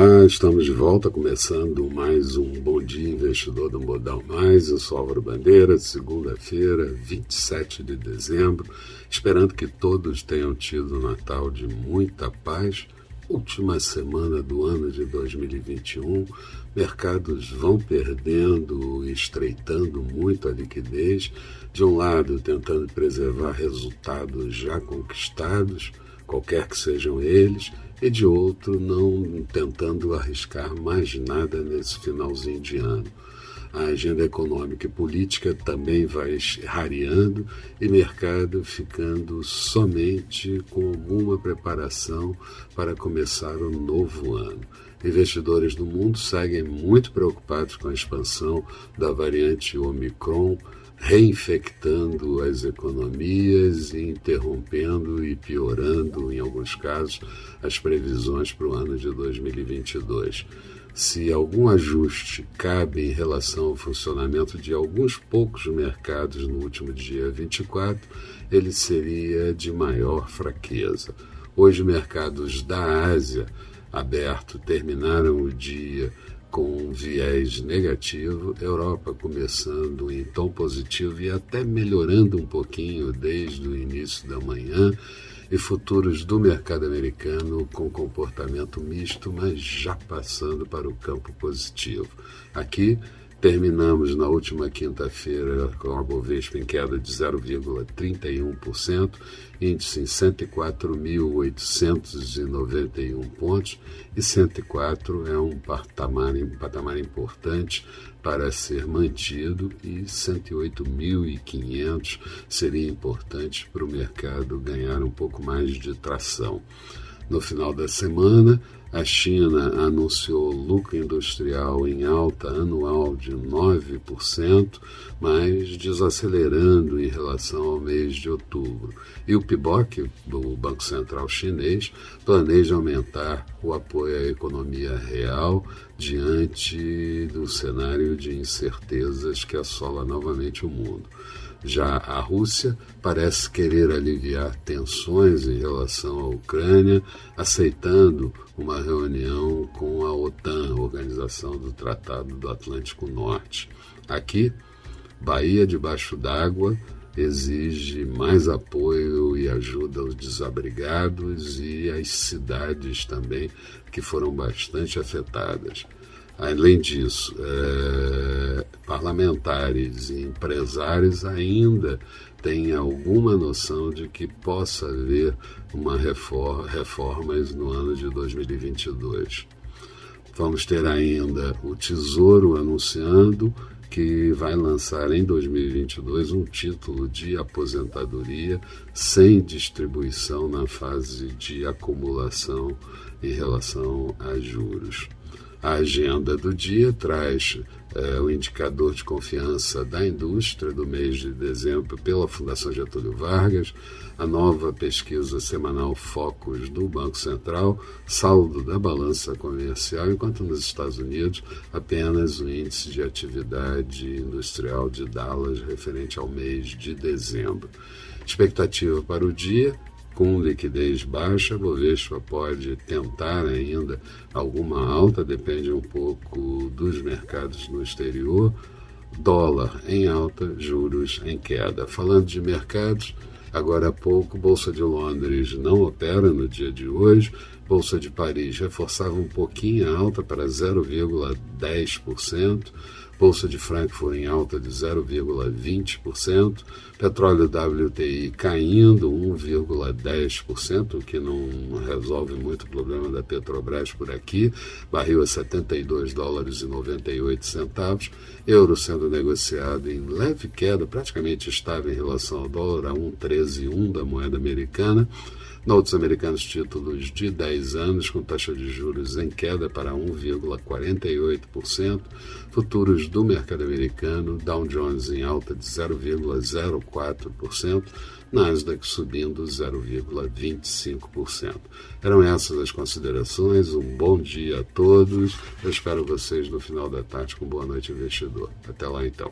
Olá, estamos de volta, começando mais um Bom Dia Investidor do Modal Mais. Eu sou Álvaro Bandeira, segunda-feira, 27 de dezembro, esperando que todos tenham tido um Natal de muita paz. Última semana do ano de 2021, mercados vão perdendo estreitando muito a liquidez, de um lado tentando preservar resultados já conquistados, qualquer que sejam eles, e de outro não tentando arriscar mais nada nesse finalzinho de ano. A agenda econômica e política também vai rareando e mercado ficando somente com alguma preparação para começar o novo ano. Investidores do mundo seguem muito preocupados com a expansão da variante Omicron reinfectando as economias e interrompendo e piorando, em alguns casos, as previsões para o ano de 2022. Se algum ajuste cabe em relação ao funcionamento de alguns poucos mercados no último dia 24, ele seria de maior fraqueza. Hoje, mercados da Ásia aberto terminaram o dia com viés negativo, Europa começando em tom positivo e até melhorando um pouquinho desde o início da manhã, e futuros do mercado americano com comportamento misto, mas já passando para o campo positivo. Aqui, Terminamos na última quinta-feira com a Bovespa em queda de 0,31%, índice em 104.891 pontos, e 104 é um patamar, um patamar importante para ser mantido, e 108.500 seria importante para o mercado ganhar um pouco mais de tração. No final da semana, a China anunciou lucro industrial em alta anual de 9%, mas desacelerando em relação ao mês de outubro. E o PIBOC, do Banco Central Chinês, planeja aumentar o apoio à economia real diante do cenário de incertezas que assola novamente o mundo. Já a Rússia parece querer aliviar tensões em relação à Ucrânia, aceitando uma reunião com a OTAN, Organização do Tratado do Atlântico Norte. Aqui, Bahia debaixo d'água exige mais apoio e ajuda aos desabrigados e às cidades também que foram bastante afetadas. Além disso, é, parlamentares e empresários ainda têm alguma noção de que possa haver uma reforma, reformas no ano de 2022. Vamos ter ainda o Tesouro anunciando que vai lançar em 2022 um título de aposentadoria sem distribuição na fase de acumulação em relação a juros. A agenda do dia traz é, o indicador de confiança da indústria do mês de dezembro pela Fundação Getúlio Vargas, a nova pesquisa semanal Focus do Banco Central, saldo da balança comercial, enquanto nos Estados Unidos apenas o índice de atividade industrial de Dallas referente ao mês de dezembro. Expectativa para o dia com liquidez baixa, a Bovespa pode tentar ainda alguma alta, depende um pouco dos mercados no exterior. Dólar em alta, juros em queda. Falando de mercados, agora há pouco, Bolsa de Londres não opera no dia de hoje. Bolsa de Paris reforçava um pouquinho a alta para 0,10%. Bolsa de Frankfurt em alta de 0,20%, petróleo WTI caindo 1,10%, o que não resolve muito o problema da Petrobras por aqui, barril a 72 dólares e 98 centavos, euro sendo negociado em leve queda, praticamente estável em relação ao dólar, a 1,13,1 da moeda americana, Notes americanos títulos de 10 anos com taxa de juros em queda para 1,48%. Futuros do mercado americano, Dow Jones em alta de 0,04%. Nasdaq subindo 0,25%. Eram essas as considerações. Um bom dia a todos. Eu espero vocês no final da tarde com boa noite, investidor. Até lá então.